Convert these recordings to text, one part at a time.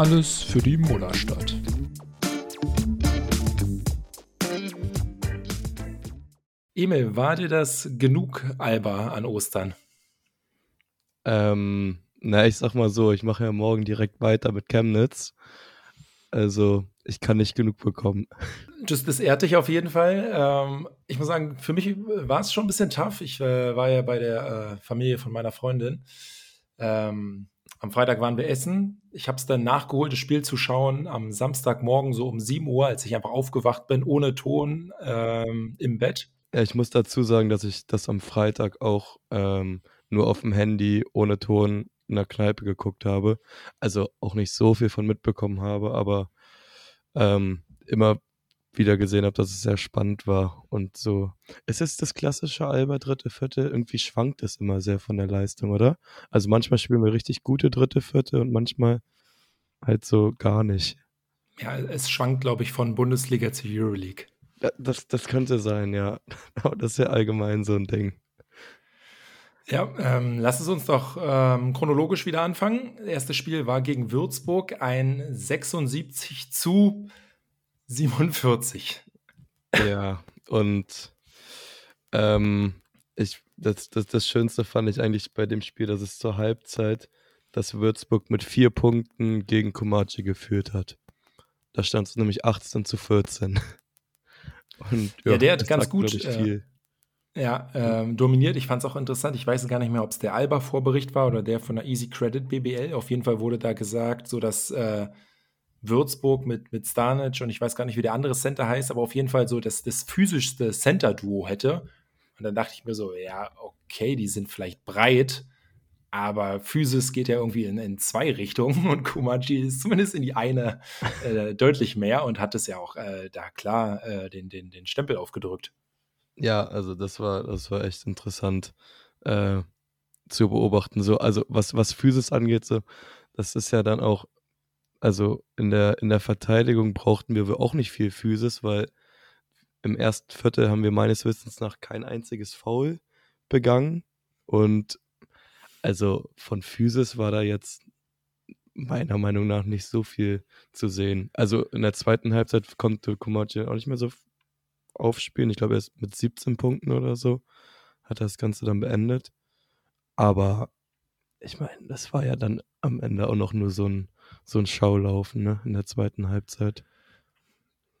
Alles für die Mullerstadt. Emil, war dir das genug Alba an Ostern? Ähm, na, ich sag mal so, ich mache ja morgen direkt weiter mit Chemnitz. Also, ich kann nicht genug bekommen. Das, das ehrt dich auf jeden Fall. Ähm, ich muss sagen, für mich war es schon ein bisschen tough. Ich äh, war ja bei der äh, Familie von meiner Freundin. Ähm, am Freitag waren wir essen. Ich habe es dann nachgeholt, das Spiel zu schauen am Samstagmorgen so um 7 Uhr, als ich einfach aufgewacht bin, ohne Ton ähm, im Bett. Ja, ich muss dazu sagen, dass ich das am Freitag auch ähm, nur auf dem Handy ohne Ton in der Kneipe geguckt habe. Also auch nicht so viel von mitbekommen habe, aber ähm, immer wieder gesehen habe, dass es sehr spannend war. Und so, es ist das klassische Alba dritte, vierte, irgendwie schwankt es immer sehr von der Leistung, oder? Also manchmal spielen wir richtig gute dritte, vierte und manchmal halt so gar nicht. Ja, es schwankt, glaube ich, von Bundesliga zu Euroleague. Das, das könnte sein, ja. Aber das ist ja allgemein so ein Ding. Ja, ähm, lass es uns doch ähm, chronologisch wieder anfangen. Das erste Spiel war gegen Würzburg, ein 76 zu 47. Ja, und ähm, ich, das, das, das Schönste fand ich eigentlich bei dem Spiel, dass es zur Halbzeit, dass Würzburg mit vier Punkten gegen Komachi geführt hat. Da stand es nämlich 18 zu 14. Und, ja, ja, der hat ganz gut äh, ja, ähm, dominiert. Ich fand es auch interessant. Ich weiß gar nicht mehr, ob es der Alba-Vorbericht war oder der von der Easy Credit BBL. Auf jeden Fall wurde da gesagt, so dass äh, Würzburg mit, mit Stanic und ich weiß gar nicht, wie der andere Center heißt, aber auf jeden Fall so das, das physischste Center-Duo hätte. Und dann dachte ich mir so, ja, okay, die sind vielleicht breit, aber Physis geht ja irgendwie in, in zwei Richtungen und Kumaji ist zumindest in die eine äh, deutlich mehr und hat es ja auch äh, da klar äh, den, den, den Stempel aufgedrückt. Ja, also das war, das war echt interessant äh, zu beobachten. So, also was, was Physis angeht, so, das ist ja dann auch, also in der, in der Verteidigung brauchten wir auch nicht viel Physis, weil im ersten Viertel haben wir meines Wissens nach kein einziges Foul begangen. Und also von Physis war da jetzt meiner Meinung nach nicht so viel zu sehen. Also in der zweiten Halbzeit konnte Kumachi auch nicht mehr so aufspielen. Ich glaube, er ist mit 17 Punkten oder so, hat das Ganze dann beendet. Aber ich meine, das war ja dann am Ende auch noch nur so ein, so ein Schaulaufen ne, in der zweiten Halbzeit.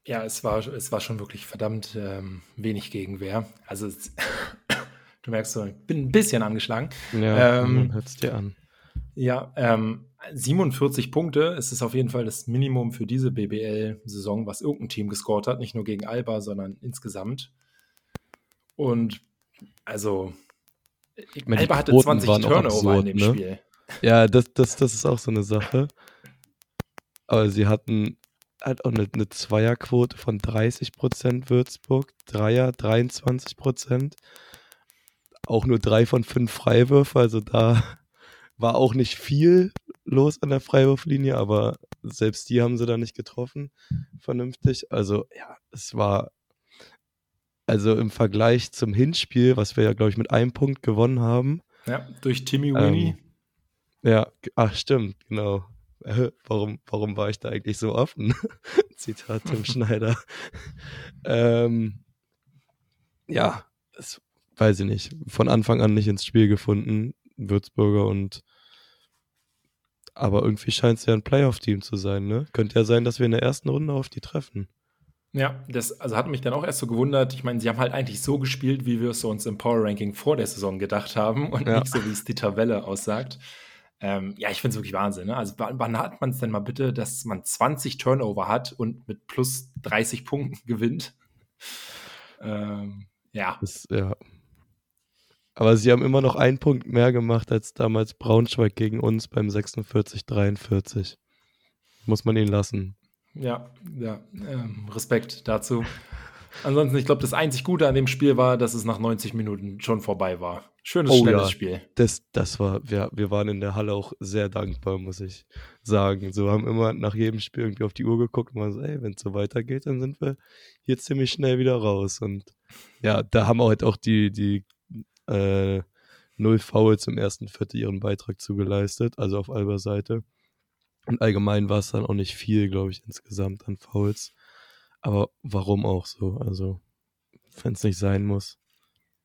Ja, es war, es war schon wirklich verdammt ähm, wenig Gegenwehr. Also es, du merkst so, ich bin ein bisschen angeschlagen. Ja, ähm, hört es dir an. Ja, ähm, 47 Punkte. Es ist auf jeden Fall das Minimum für diese BBL-Saison, was irgendein Team gescored hat. Nicht nur gegen Alba, sondern insgesamt. Und also, meine, Alba hatte 20 Turnover absurd, in dem ne? Spiel. Ja, das, das, das ist auch so eine Sache. Aber sie hatten halt auch eine, eine Zweierquote von 30% Würzburg, Dreier 23% Auch nur drei von fünf Freiwürfe, also da war auch nicht viel los an der Freiwurflinie, aber selbst die haben sie da nicht getroffen, vernünftig. Also ja, es war also im Vergleich zum Hinspiel, was wir ja, glaube ich, mit einem Punkt gewonnen haben. Ja, durch Timmy Winnie. Ähm, ja, ach stimmt, genau. Äh, warum, warum war ich da eigentlich so offen? Zitat Tim Schneider. ähm, ja, das weiß ich nicht. Von Anfang an nicht ins Spiel gefunden, Würzburger und aber irgendwie scheint es ja ein Playoff-Team zu sein, ne? Könnte ja sein, dass wir in der ersten Runde auf die treffen. Ja, das also hat mich dann auch erst so gewundert. Ich meine, sie haben halt eigentlich so gespielt, wie wir es uns im Power Ranking vor der Saison gedacht haben und ja. nicht so, wie es die Tabelle aussagt. Ähm, ja, ich finde es wirklich Wahnsinn. Ne? Also, wann hat man es denn mal bitte, dass man 20 Turnover hat und mit plus 30 Punkten gewinnt? Ähm, ja. Das, ja. Aber sie haben immer noch einen Punkt mehr gemacht als damals Braunschweig gegen uns beim 46-43. Muss man ihn lassen. Ja, ja, ähm, Respekt dazu. Ansonsten, ich glaube, das einzig Gute an dem Spiel war, dass es nach 90 Minuten schon vorbei war. Schönes, oh, schnelles ja. Spiel. Das, das war, wir, wir waren in der Halle auch sehr dankbar, muss ich sagen. So haben immer nach jedem Spiel irgendwie auf die Uhr geguckt und waren so, ey, wenn es so weitergeht, dann sind wir hier ziemlich schnell wieder raus. Und ja, da haben halt auch die, die äh, null Fouls im ersten Viertel ihren Beitrag zugeleistet, also auf Albers Seite. Und allgemein war es dann auch nicht viel, glaube ich, insgesamt an Fouls. Aber warum auch so? Also, wenn es nicht sein muss.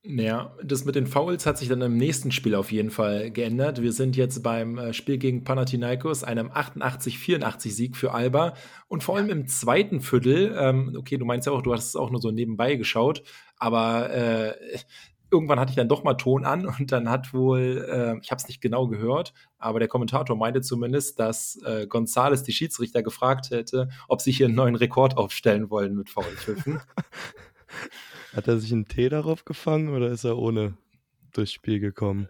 Ja, das mit den Fouls hat sich dann im nächsten Spiel auf jeden Fall geändert. Wir sind jetzt beim äh, Spiel gegen Panathinaikos, einem 88-84 Sieg für Alba. Und vor allem im zweiten Viertel, ähm, okay, du meinst ja auch, du hast es auch nur so nebenbei geschaut, aber äh, irgendwann hatte ich dann doch mal Ton an und dann hat wohl, äh, ich habe es nicht genau gehört, aber der Kommentator meinte zumindest, dass äh, Gonzales die Schiedsrichter gefragt hätte, ob sie hier einen neuen Rekord aufstellen wollen mit Foulpfiffen. Hat er sich einen Tee darauf gefangen oder ist er ohne durchs Spiel gekommen?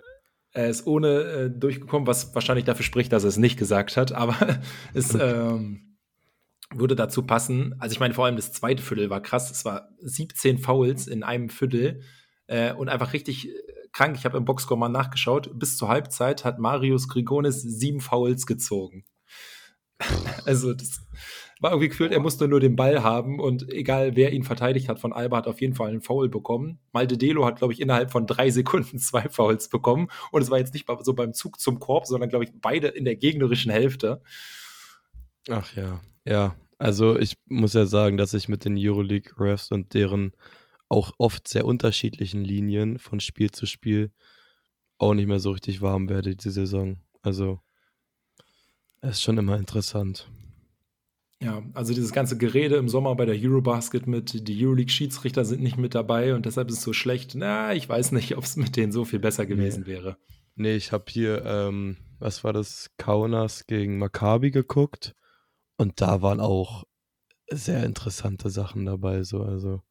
Er ist ohne äh, durchgekommen, was wahrscheinlich dafür spricht, dass er es nicht gesagt hat, aber es ähm, würde dazu passen. Also ich meine, vor allem das zweite Viertel war krass. Es war 17 Fouls in einem Viertel äh, und einfach richtig äh, krank. Ich habe im Boxscore mal nachgeschaut. Bis zur Halbzeit hat Marius Grigonis sieben Fouls gezogen. also das war irgendwie gefühlt, er musste nur den Ball haben und egal wer ihn verteidigt hat von Alba, hat auf jeden Fall einen Foul bekommen. Malte Delo hat, glaube ich, innerhalb von drei Sekunden zwei Fouls bekommen und es war jetzt nicht so beim Zug zum Korb, sondern, glaube ich, beide in der gegnerischen Hälfte. Ach ja, ja. Also ich muss ja sagen, dass ich mit den Euroleague Refs und deren auch oft sehr unterschiedlichen Linien von Spiel zu Spiel auch nicht mehr so richtig warm werde diese Saison. Also es ist schon immer interessant. Ja, also dieses ganze Gerede im Sommer bei der Eurobasket mit die Euroleague-Schiedsrichter sind nicht mit dabei und deshalb ist es so schlecht. Na, ich weiß nicht, ob es mit denen so viel besser gewesen nee. wäre. Nee, ich habe hier, ähm, was war das, Kaunas gegen Maccabi geguckt und da waren auch sehr interessante Sachen dabei, so, also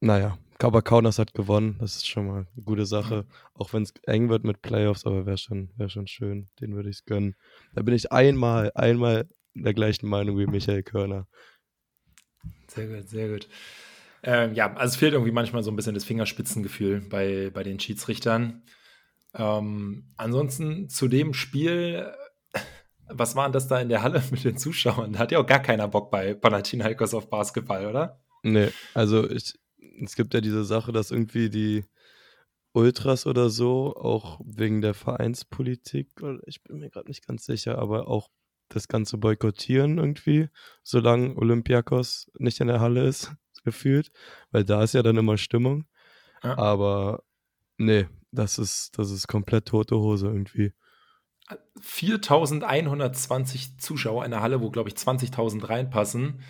naja, aber Kaunas hat gewonnen, das ist schon mal eine gute Sache, auch wenn es eng wird mit Playoffs, aber wäre schon, wär schon schön, den würde ich es gönnen. Da bin ich einmal, einmal der gleichen Meinung wie Michael Körner. Sehr gut, sehr gut. Ähm, ja, also es fehlt irgendwie manchmal so ein bisschen das Fingerspitzengefühl bei, bei den Schiedsrichtern. Ähm, ansonsten zu dem Spiel, was war denn das da in der Halle mit den Zuschauern? Da hat ja auch gar keiner Bock bei Panathinaikos auf Basketball, oder? Nee, also ich, es gibt ja diese Sache, dass irgendwie die Ultras oder so, auch wegen der Vereinspolitik, ich bin mir gerade nicht ganz sicher, aber auch das Ganze boykottieren irgendwie, solange Olympiakos nicht in der Halle ist, gefühlt, weil da ist ja dann immer Stimmung. Ja. Aber nee, das ist, das ist komplett tote Hose irgendwie. 4120 Zuschauer in der Halle, wo glaube ich 20.000 reinpassen.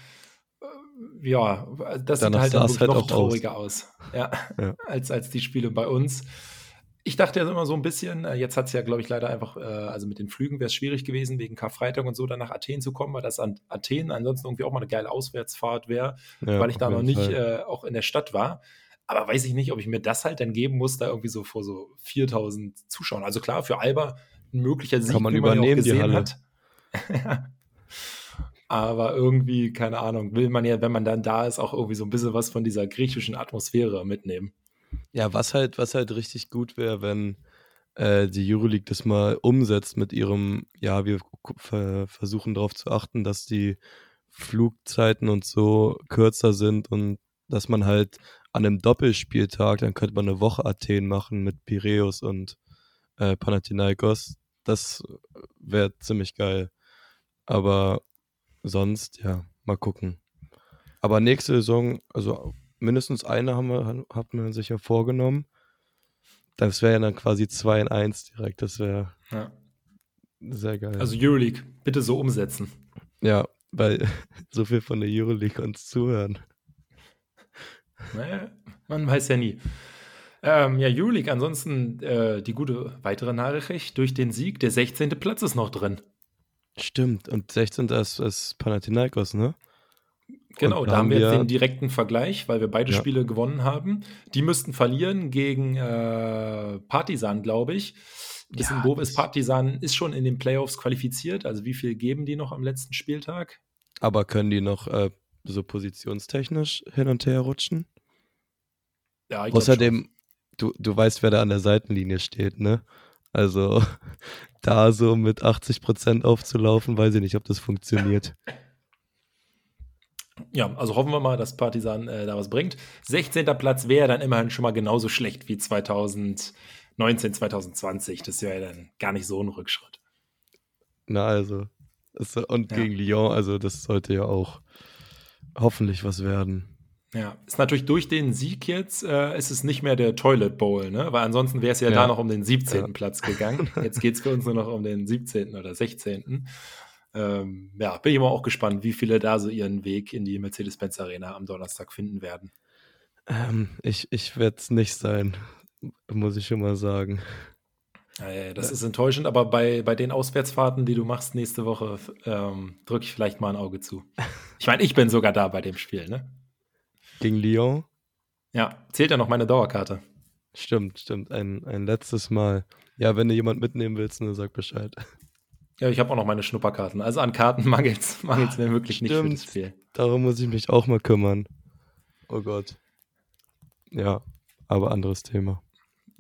Ja, das Danach sieht halt, dann halt noch trauriger aus, aus. Ja, ja, Als, als die Spiele bei uns ich dachte ja immer so ein bisschen, äh, jetzt hat es ja, glaube ich, leider einfach, äh, also mit den Flügen wäre es schwierig gewesen, wegen Karfreitag und so dann nach Athen zu kommen, weil das an Athen ansonsten irgendwie auch mal eine geile Auswärtsfahrt wäre, ja, weil ich da noch nicht äh, auch in der Stadt war. Aber weiß ich nicht, ob ich mir das halt dann geben muss, da irgendwie so vor so 4000 Zuschauern. Also klar, für Alba ein möglicher Sieg, Kann man übernehmen, man ja gesehen die Halle. hat. Aber irgendwie, keine Ahnung, will man ja, wenn man dann da ist, auch irgendwie so ein bisschen was von dieser griechischen Atmosphäre mitnehmen. Ja, was halt, was halt richtig gut wäre, wenn äh, die Euroleague das mal umsetzt mit ihrem, ja, wir versuchen darauf zu achten, dass die Flugzeiten und so kürzer sind und dass man halt an einem Doppelspieltag, dann könnte man eine Woche Athen machen mit Piräus und äh, Panathinaikos. Das wäre ziemlich geil. Aber sonst, ja, mal gucken. Aber nächste Saison, also mindestens eine haben wir, hat man sich ja vorgenommen. Das wäre ja dann quasi 2 in 1 direkt. Das wäre ja. sehr geil. Also Euroleague, bitte so umsetzen. Ja, weil so viel von der Euroleague uns zuhören. Naja, man weiß ja nie. Ähm, ja, Euroleague, ansonsten äh, die gute weitere Nachricht. Durch den Sieg, der 16. Platz ist noch drin. Stimmt, und 16. ist, ist Panathinaikos, ne? Genau, da haben wir jetzt den direkten Vergleich, weil wir beide ja. Spiele gewonnen haben. Die müssten verlieren gegen äh, Partisan, glaube ich. Bisschen ja, doof ist, Partisan ist schon in den Playoffs qualifiziert. Also wie viel geben die noch am letzten Spieltag? Aber können die noch äh, so positionstechnisch hin und her rutschen? Ja, ich Außerdem, du, du weißt, wer da an der Seitenlinie steht, ne? Also da so mit 80 Prozent aufzulaufen, weiß ich nicht, ob das funktioniert. Ja, also hoffen wir mal, dass Partisan äh, da was bringt. 16. Platz wäre dann immerhin schon mal genauso schlecht wie 2019, 2020. Das wäre ja dann gar nicht so ein Rückschritt. Na, also. Und gegen ja. Lyon, also das sollte ja auch hoffentlich was werden. Ja, ist natürlich durch den Sieg jetzt, äh, ist es nicht mehr der Toilet Bowl, ne? Weil ansonsten wäre es ja, ja, da noch um den 17. Ja. Platz gegangen. Jetzt geht es für uns nur noch um den 17. oder 16. Ähm, ja, bin ich immer auch gespannt, wie viele da so ihren Weg in die Mercedes-Benz Arena am Donnerstag finden werden. Ähm, ich ich werde es nicht sein, muss ich schon mal sagen. Ja, ja, das ist enttäuschend, aber bei, bei den Auswärtsfahrten, die du machst nächste Woche, ähm, drücke ich vielleicht mal ein Auge zu. Ich meine, ich bin sogar da bei dem Spiel, ne? Gegen Lyon? Ja, zählt ja noch meine Dauerkarte. Stimmt, stimmt. Ein, ein letztes Mal. Ja, wenn du jemand mitnehmen willst, dann sag Bescheid. Ja, ich habe auch noch meine Schnupperkarten. Also an Karten mangelt es mir wirklich stimmt. nicht für das Spiel. Darum muss ich mich auch mal kümmern. Oh Gott. Ja, aber anderes Thema.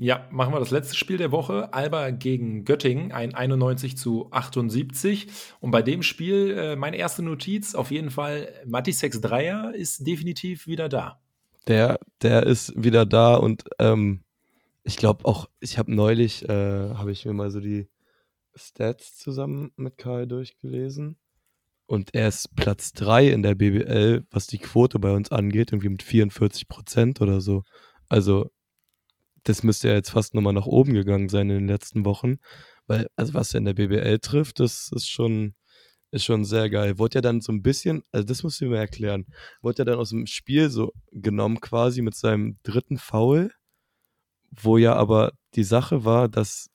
Ja, machen wir das letzte Spiel der Woche. Alba gegen Göttingen, ein 91 zu 78. Und bei dem Spiel, äh, meine erste Notiz, auf jeden Fall, Matisex Dreier ist definitiv wieder da. Der, der ist wieder da und ähm, ich glaube auch, ich habe neulich, äh, habe ich mir mal so die Stats zusammen mit Karl durchgelesen. Und er ist Platz 3 in der BBL, was die Quote bei uns angeht, irgendwie mit 44 Prozent oder so. Also das müsste ja jetzt fast nochmal nach oben gegangen sein in den letzten Wochen. Weil, also was er in der BBL trifft, das ist schon, ist schon sehr geil. Wurde ja dann so ein bisschen, also das musst du mir erklären, wurde ja dann aus dem Spiel so genommen quasi mit seinem dritten Foul, wo ja aber die Sache war, dass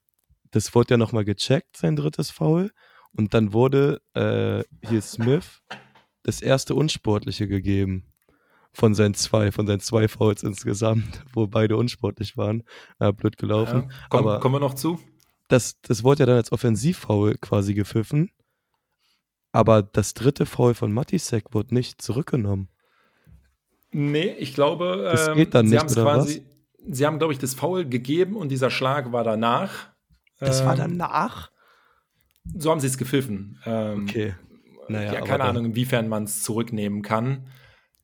das wurde ja nochmal gecheckt, sein drittes Foul. Und dann wurde äh, hier Smith das erste Unsportliche gegeben von seinen zwei, von seinen zwei Fouls insgesamt, wo beide unsportlich waren. Äh, blöd gelaufen. Ja, komm, Aber kommen wir noch zu? Das, das wurde ja dann als Offensivfoul quasi gepfiffen. Aber das dritte Foul von Matisek wurde nicht zurückgenommen. Nee, ich glaube, das ähm, geht dann sie nicht, oder quasi, was? Sie haben, glaube ich, das Foul gegeben und dieser Schlag war danach. Das ähm, war danach? So haben sie es gepfiffen. Ähm, okay. Naja, ja, keine Ahnung, inwiefern man es zurücknehmen kann.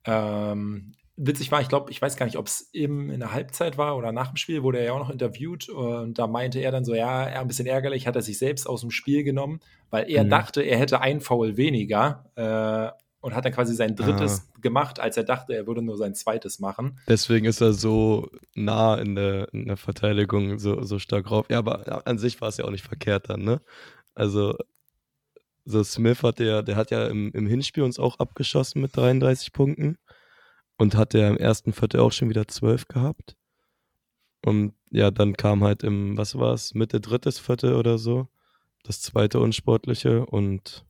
Ähm, witzig war, ich glaube, ich weiß gar nicht, ob es eben in der Halbzeit war oder nach dem Spiel, wurde er ja auch noch interviewt und da meinte er dann so, ja, er ein bisschen ärgerlich, hat er sich selbst aus dem Spiel genommen, weil er mhm. dachte, er hätte ein Foul weniger äh, und hat dann quasi sein drittes ah. gemacht, als er dachte, er würde nur sein zweites machen. Deswegen ist er so nah in der, in der Verteidigung so, so stark drauf. Ja, aber an sich war es ja auch nicht verkehrt dann, ne? Also so Smith hat ja, der hat ja im, im Hinspiel uns auch abgeschossen mit 33 Punkten und hat ja im ersten Viertel auch schon wieder 12 gehabt. Und ja, dann kam halt im, was war es, Mitte drittes Viertel oder so, das zweite Unsportliche und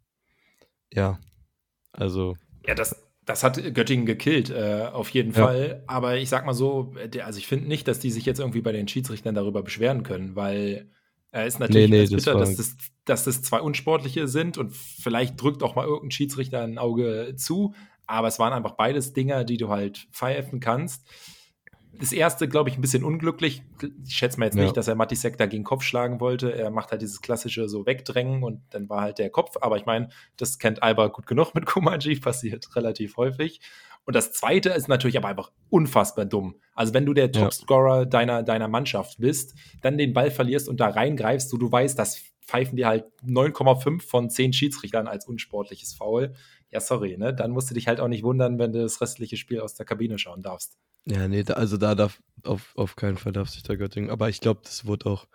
ja, also. Ja, das, das hat Göttingen gekillt, äh, auf jeden ja. Fall. Aber ich sag mal so, der, also ich finde nicht, dass die sich jetzt irgendwie bei den Schiedsrichtern darüber beschweren können, weil äh, ist natürlich nee, nee, bitter, das dass, das, dass das zwei Unsportliche sind und vielleicht drückt auch mal irgendein Schiedsrichter ein Auge zu, aber es waren einfach beides Dinger, die du halt pfeifen kannst. Das erste, glaube ich, ein bisschen unglücklich. Ich schätze mal jetzt ja. nicht, dass er Matisek da gegen Kopf schlagen wollte. Er macht halt dieses klassische so wegdrängen und dann war halt der Kopf. Aber ich meine, das kennt Alba gut genug mit Kumaji, passiert relativ häufig. Und das zweite ist natürlich aber einfach unfassbar dumm. Also, wenn du der Topscorer ja. deiner, deiner Mannschaft bist, dann den Ball verlierst und da reingreifst, so du weißt, das pfeifen dir halt 9,5 von 10 Schiedsrichtern als unsportliches Foul. Ja, sorry, ne? Dann musst du dich halt auch nicht wundern, wenn du das restliche Spiel aus der Kabine schauen darfst. Ja, nee, also da darf auf, auf keinen Fall darf sich der Göttingen. Aber ich glaube, das wurde auch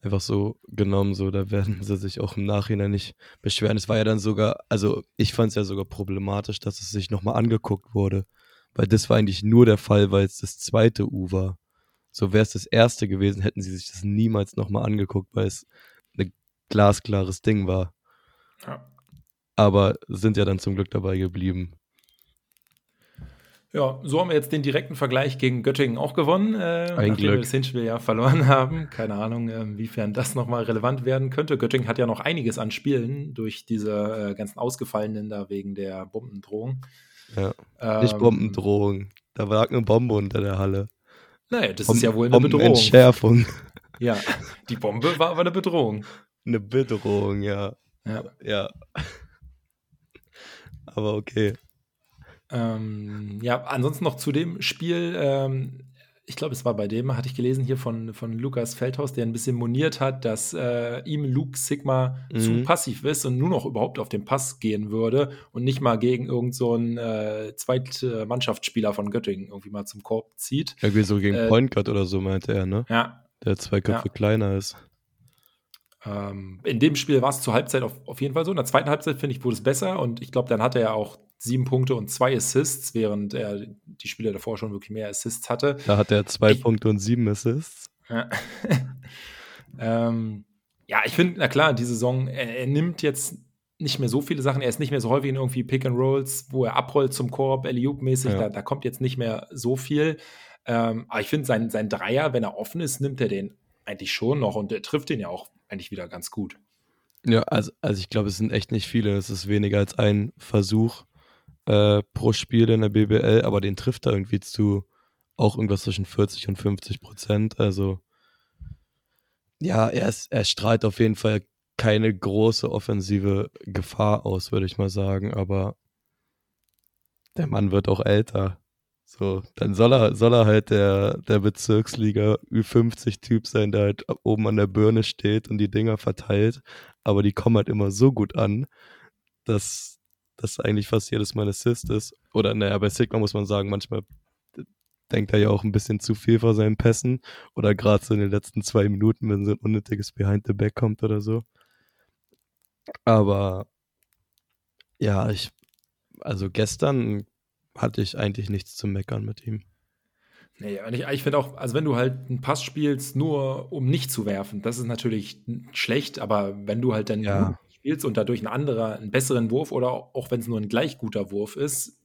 einfach so genommen, so da werden sie sich auch im Nachhinein nicht beschweren. Es war ja dann sogar, also ich fand es ja sogar problematisch, dass es sich nochmal angeguckt wurde, weil das war eigentlich nur der Fall, weil es das zweite U war. So wäre es das erste gewesen, hätten sie sich das niemals nochmal angeguckt, weil es glasklares Ding war. Ja. Aber sind ja dann zum Glück dabei geblieben. Ja, so haben wir jetzt den direkten Vergleich gegen Göttingen auch gewonnen, äh, Ein Glück. wir das Hinspiel ja verloren haben. Keine Ahnung, äh, inwiefern das nochmal relevant werden könnte. Göttingen hat ja noch einiges an Spielen durch diese äh, ganzen Ausgefallenen da wegen der Bombendrohung. Ja, ähm, nicht Bombendrohung. Da lag eine Bombe unter der Halle. Naja, das Bom ist ja wohl eine Bedrohung. Entschärfung. Ja, die Bombe war aber eine Bedrohung. Eine Bedrohung, ja. Ja. ja. Aber okay. Ähm, ja, ansonsten noch zu dem Spiel. Ähm, ich glaube, es war bei dem, hatte ich gelesen hier von, von Lukas Feldhaus, der ein bisschen moniert hat, dass äh, ihm Luke Sigma mhm. zu passiv ist und nur noch überhaupt auf den Pass gehen würde und nicht mal gegen irgendeinen so äh, Zweitmannschaftsspieler von Göttingen irgendwie mal zum Korb zieht. Irgendwie so gegen äh, Point Guard oder so, meinte er, ne? Ja. Der zwei Köpfe ja. kleiner ist. Ähm, in dem Spiel war es zur Halbzeit auf, auf jeden Fall so. In der zweiten Halbzeit, finde ich, wurde es besser und ich glaube, dann hatte er auch sieben Punkte und zwei Assists, während er die Spiele davor schon wirklich mehr Assists hatte. Da hat er zwei ich, Punkte und sieben Assists. Ja, ähm, ja ich finde, na klar, die Saison, er, er, nimmt jetzt nicht mehr so viele Sachen, er ist nicht mehr so häufig in irgendwie Pick and Rolls, wo er abrollt zum Korb, Eliup-mäßig, ja. da, da, kommt jetzt nicht mehr so viel. Ähm, aber ich finde, sein, sein Dreier, wenn er offen ist, nimmt er den eigentlich schon noch und er trifft den ja auch eigentlich wieder ganz gut. Ja, also, also ich glaube, es sind echt nicht viele. Es ist weniger als ein Versuch äh, pro Spiel in der BBL, aber den trifft er irgendwie zu auch irgendwas zwischen 40 und 50 Prozent. Also ja, er, ist, er strahlt auf jeden Fall keine große offensive Gefahr aus, würde ich mal sagen, aber der Mann wird auch älter. So, dann soll er, soll er halt der, der Bezirksliga Ü50-Typ sein, der halt oben an der Birne steht und die Dinger verteilt. Aber die kommen halt immer so gut an, dass das eigentlich fast jedes Mal Assist ist. Oder naja, bei Sigma muss man sagen, manchmal denkt er ja auch ein bisschen zu viel vor seinen Pässen. Oder gerade so in den letzten zwei Minuten, wenn so ein unnötiges Behind the Back kommt oder so. Aber ja, ich, also gestern hatte ich eigentlich nichts zu meckern mit ihm. Nee, ich, ich finde auch, also wenn du halt einen Pass spielst, nur um nicht zu werfen, das ist natürlich schlecht, aber wenn du halt dann ja. spielst und dadurch ein anderer, einen besseren Wurf oder auch wenn es nur ein gleich guter Wurf ist,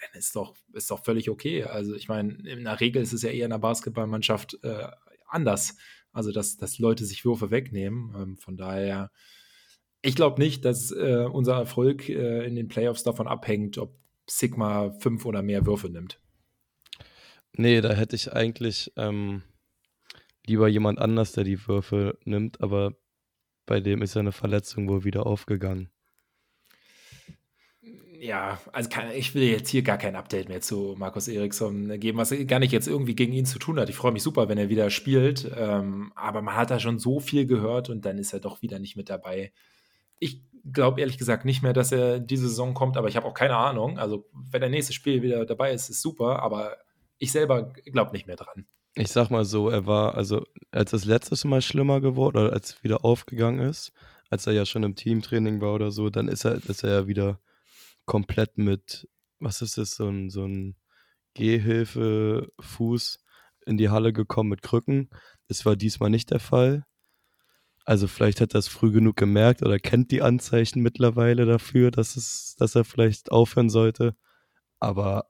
dann ist doch, ist doch völlig okay. Also ich meine, in der Regel ist es ja eher in der Basketballmannschaft äh, anders. Also dass, dass Leute sich Würfe wegnehmen. Ähm, von daher, ich glaube nicht, dass äh, unser Erfolg äh, in den Playoffs davon abhängt, ob Sigma fünf oder mehr Würfe nimmt. Nee, da hätte ich eigentlich ähm, lieber jemand anders, der die Würfe nimmt, aber bei dem ist ja eine Verletzung wohl wieder aufgegangen. Ja, also kann, ich will jetzt hier gar kein Update mehr zu Markus Eriksson geben, was gar nicht jetzt irgendwie gegen ihn zu tun hat. Ich freue mich super, wenn er wieder spielt, ähm, aber man hat da schon so viel gehört und dann ist er doch wieder nicht mit dabei. Ich glaube ehrlich gesagt nicht mehr, dass er diese Saison kommt, aber ich habe auch keine Ahnung. Also, wenn der nächste Spiel wieder dabei ist, ist super, aber ich selber glaube nicht mehr dran. Ich sag mal so, er war, also als das letztes Mal schlimmer geworden oder als wieder aufgegangen ist, als er ja schon im Teamtraining war oder so, dann ist er, ist er ja wieder komplett mit, was ist das, so ein, so ein Gehhilfe-Fuß in die Halle gekommen mit Krücken. Das war diesmal nicht der Fall. Also vielleicht hat er es früh genug gemerkt oder kennt die Anzeichen mittlerweile dafür, dass es, dass er vielleicht aufhören sollte. Aber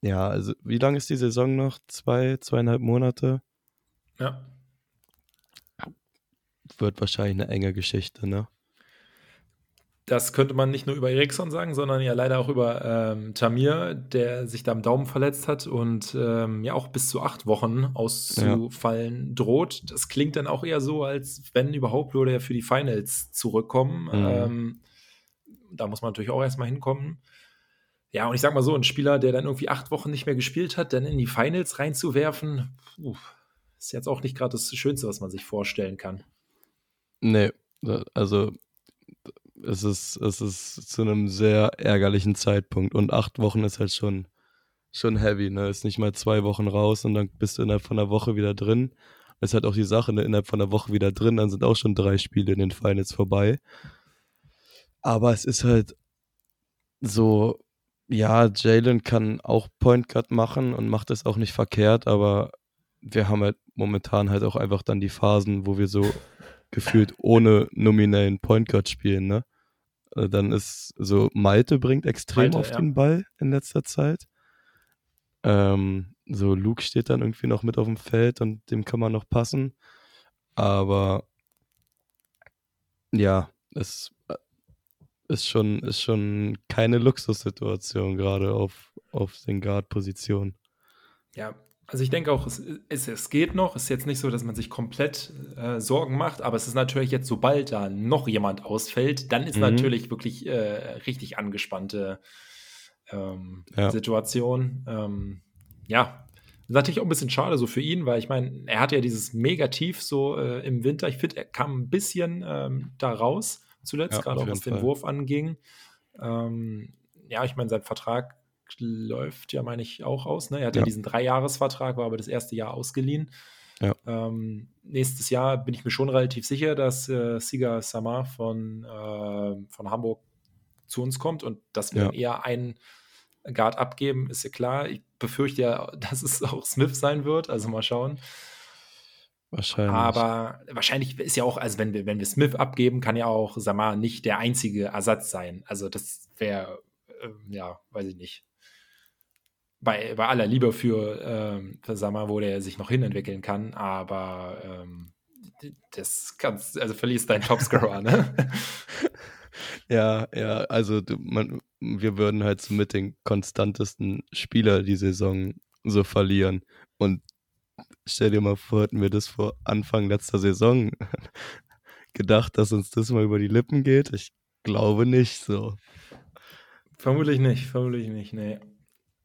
ja, also wie lange ist die Saison noch? Zwei, zweieinhalb Monate? Ja. Wird wahrscheinlich eine enge Geschichte, ne? Das könnte man nicht nur über Eriksson sagen, sondern ja leider auch über ähm, Tamir, der sich da am Daumen verletzt hat und ähm, ja auch bis zu acht Wochen auszufallen ja. droht. Das klingt dann auch eher so, als wenn überhaupt würde er für die Finals zurückkommen. Mhm. Ähm, da muss man natürlich auch erstmal hinkommen. Ja, und ich sag mal so, ein Spieler, der dann irgendwie acht Wochen nicht mehr gespielt hat, dann in die Finals reinzuwerfen, puh, ist jetzt auch nicht gerade das Schönste, was man sich vorstellen kann. Nee, also es ist, es ist zu einem sehr ärgerlichen Zeitpunkt. Und acht Wochen ist halt schon, schon heavy, ne? Ist nicht mal zwei Wochen raus und dann bist du innerhalb von einer Woche wieder drin. Das ist halt auch die Sache, ne? innerhalb von einer Woche wieder drin, dann sind auch schon drei Spiele in den Finals vorbei. Aber es ist halt so, ja, Jalen kann auch Point Guard machen und macht es auch nicht verkehrt, aber wir haben halt momentan halt auch einfach dann die Phasen, wo wir so gefühlt ohne nominellen Point Guard spielen, ne? Äh, dann ist so Malte bringt extrem Malte, auf ja. den Ball in letzter Zeit. Ähm, so Luke steht dann irgendwie noch mit auf dem Feld und dem kann man noch passen. Aber ja, es äh, ist schon, ist schon keine Luxussituation gerade auf, auf den Guard-Positionen. Ja, also ich denke auch, es, es, es, geht noch. Es ist jetzt nicht so, dass man sich komplett äh, Sorgen macht, aber es ist natürlich jetzt, sobald da noch jemand ausfällt, dann ist mhm. natürlich wirklich äh, richtig angespannte ähm, ja. Situation. Ähm, ja, natürlich auch ein bisschen schade so für ihn, weil ich meine, er hatte ja dieses Negativ so äh, im Winter. Ich finde, er kam ein bisschen ähm, da raus zuletzt, ja, gerade auch was den Wurf anging. Ähm, ja, ich meine, sein Vertrag läuft ja, meine ich, auch aus. Ne? Er hat ja, ja diesen Dreijahresvertrag, war aber das erste Jahr ausgeliehen. Ja. Ähm, nächstes Jahr bin ich mir schon relativ sicher, dass äh, Siga Samar von, äh, von Hamburg zu uns kommt und dass wir ja. eher einen Guard abgeben, ist ja klar. Ich befürchte ja, dass es auch Smith sein wird, also mal schauen. Wahrscheinlich. Aber wahrscheinlich ist ja auch, also wenn wir, wenn wir Smith abgeben, kann ja auch Samar nicht der einzige Ersatz sein. Also das wäre, äh, ja, weiß ich nicht bei, bei aller Liebe für, ähm, für Sammer, wo der sich noch hinentwickeln kann, aber ähm, das kannst, also verlierst deinen Topscorer, ne? ja, ja, also du, man, wir würden halt so mit den konstantesten Spieler die Saison so verlieren. Und stell dir mal vor, hätten wir das vor Anfang letzter Saison gedacht, dass uns das mal über die Lippen geht. Ich glaube nicht so. Vermutlich nicht, vermutlich nicht, nee.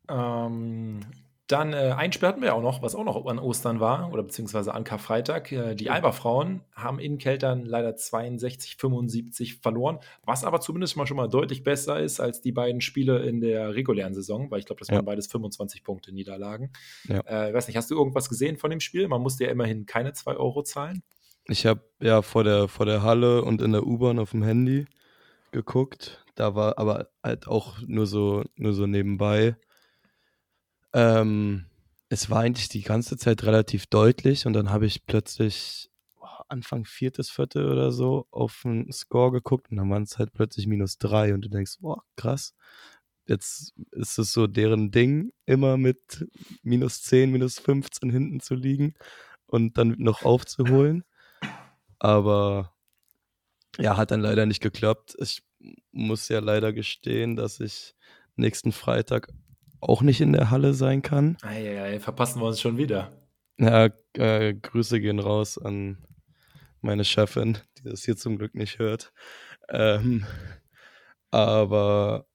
Ähm, dann äh, ein Spiel hatten wir auch noch, was auch noch an Ostern war, oder beziehungsweise an Karfreitag. Äh, die Alba-Frauen haben in Keltern leider 62, 75 verloren, was aber zumindest mal schon mal deutlich besser ist als die beiden Spiele in der regulären Saison, weil ich glaube, das waren ja. beides 25 Punkte Niederlagen. Ja. Äh, weiß nicht, hast du irgendwas gesehen von dem Spiel? Man musste ja immerhin keine 2 Euro zahlen. Ich habe ja vor der, vor der Halle und in der U-Bahn auf dem Handy geguckt. Da war aber halt auch nur so, nur so nebenbei ähm, es war eigentlich die ganze Zeit relativ deutlich und dann habe ich plötzlich oh, Anfang viertes Viertel oder so auf den Score geguckt und dann waren es halt plötzlich minus drei und du denkst, boah, krass. Jetzt ist es so deren Ding, immer mit minus 10, minus 15 hinten zu liegen und dann noch aufzuholen. Aber ja, hat dann leider nicht geklappt. Ich muss ja leider gestehen, dass ich nächsten Freitag auch nicht in der Halle sein kann. Eieiei, verpassen wir uns schon wieder. Ja, äh, Grüße gehen raus an meine Chefin, die das hier zum Glück nicht hört. Ähm, aber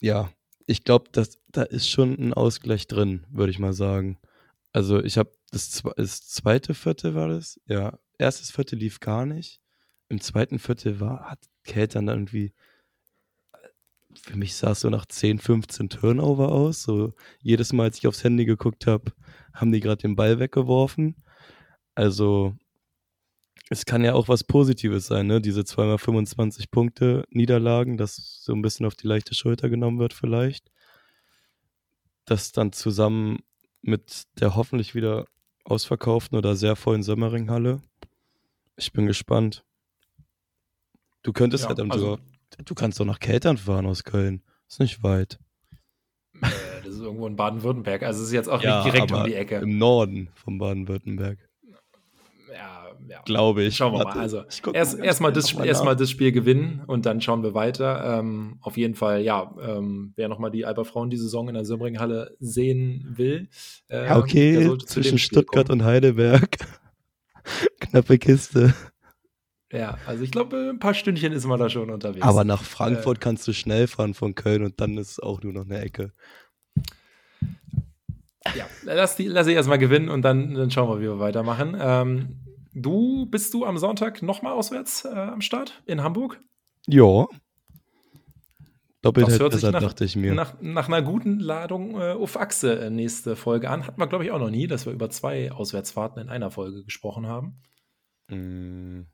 ja, ich glaube, da ist schon ein Ausgleich drin, würde ich mal sagen. Also ich habe das, das, zweite Viertel war das, ja. Erstes Viertel lief gar nicht. Im zweiten Viertel war, hat Keltern dann irgendwie für mich sah es so nach 10, 15 Turnover aus. So jedes Mal, als ich aufs Handy geguckt habe, haben die gerade den Ball weggeworfen. Also es kann ja auch was Positives sein, ne? Diese zweimal 25 Punkte Niederlagen, dass so ein bisschen auf die leichte Schulter genommen wird vielleicht. Das dann zusammen mit der hoffentlich wieder ausverkauften oder sehr vollen Sömmering-Halle. Ich bin gespannt. Du könntest ja, halt am also, Du kannst doch nach Keltern fahren aus Köln. Ist nicht weit. Äh, das ist irgendwo in Baden-Württemberg. Also es ist jetzt auch ja, nicht direkt um die Ecke. Im Norden von Baden-Württemberg. Ja, ja. Glaube ich. Schauen wir mal. Also erst, erstmal das, erst das Spiel gewinnen und dann schauen wir weiter. Ähm, auf jeden Fall, ja, ähm, wer nochmal die Alba Frauen die Saison in der Sömringhalle sehen will. Äh, ja, okay, zwischen Stuttgart kommen. und Heidelberg. Knappe Kiste. Ja, also ich glaube, ein paar Stündchen ist man da schon unterwegs. Aber nach Frankfurt äh, kannst du schnell fahren von Köln und dann ist es auch nur noch eine Ecke. Ja, lass, die, lass ich erstmal gewinnen und dann, dann schauen wir, wie wir weitermachen. Ähm, du, bist du am Sonntag nochmal auswärts äh, am Start in Hamburg? Ja. Doppelt das hört sich nach, dachte ich mir. Nach, nach einer guten Ladung äh, auf Achse äh, nächste Folge an. Hatten wir, glaube ich, auch noch nie, dass wir über zwei Auswärtsfahrten in einer Folge gesprochen haben. Mm.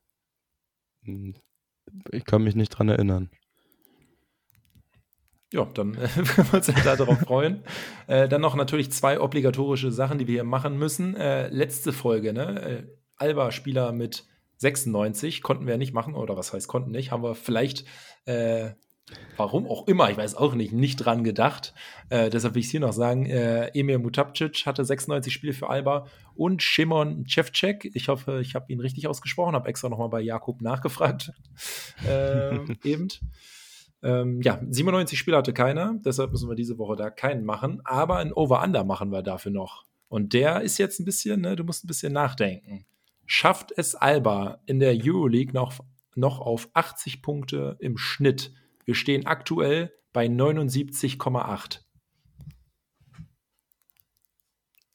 Ich kann mich nicht dran erinnern. Ja, dann äh, können wir uns ja darauf freuen. Äh, dann noch natürlich zwei obligatorische Sachen, die wir hier machen müssen. Äh, letzte Folge, ne? Äh, Alba-Spieler mit 96 konnten wir ja nicht machen, oder was heißt konnten nicht, haben wir vielleicht äh, Warum auch immer, ich weiß auch nicht, nicht dran gedacht. Äh, deshalb will ich es hier noch sagen. Äh, Emir Mutapcic hatte 96 Spiele für Alba und Shimon Cevcek. Ich hoffe, ich habe ihn richtig ausgesprochen, habe extra nochmal bei Jakob nachgefragt. äh, eben. Ähm, ja, 97 Spiele hatte keiner, deshalb müssen wir diese Woche da keinen machen. Aber ein Over-Under machen wir dafür noch. Und der ist jetzt ein bisschen, ne, du musst ein bisschen nachdenken. Schafft es Alba in der Euroleague noch, noch auf 80 Punkte im Schnitt? Wir stehen aktuell bei 79,8.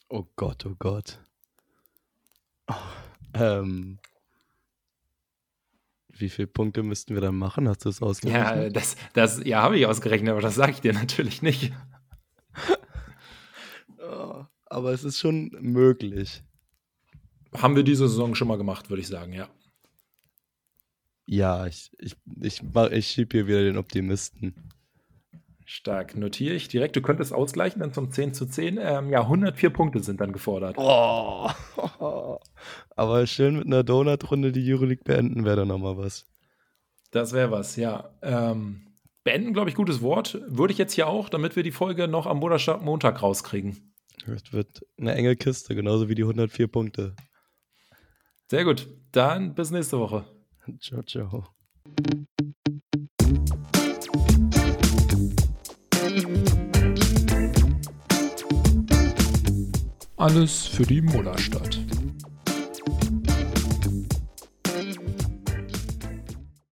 Oh Gott, oh Gott. Oh, ähm, wie viele Punkte müssten wir dann machen? Hast du es ausgerechnet? Ja, das, das ja, habe ich ausgerechnet, aber das sage ich dir natürlich nicht. oh, aber es ist schon möglich. Haben wir diese Saison schon mal gemacht, würde ich sagen, ja. Ja, ich, ich, ich, ich schiebe hier wieder den Optimisten. Stark, notiere ich direkt. Du könntest ausgleichen dann zum 10 zu 10. Ähm, ja, 104 Punkte sind dann gefordert. Oh. Aber schön mit einer Donut-Runde die Euroleague beenden wäre dann nochmal was. Das wäre was, ja. Ähm, beenden, glaube ich, gutes Wort. Würde ich jetzt hier auch, damit wir die Folge noch am Montag rauskriegen. Das wird eine enge Kiste, genauso wie die 104 Punkte. Sehr gut. Dann bis nächste Woche. Ciao, ciao. Alles für die Mullerstadt.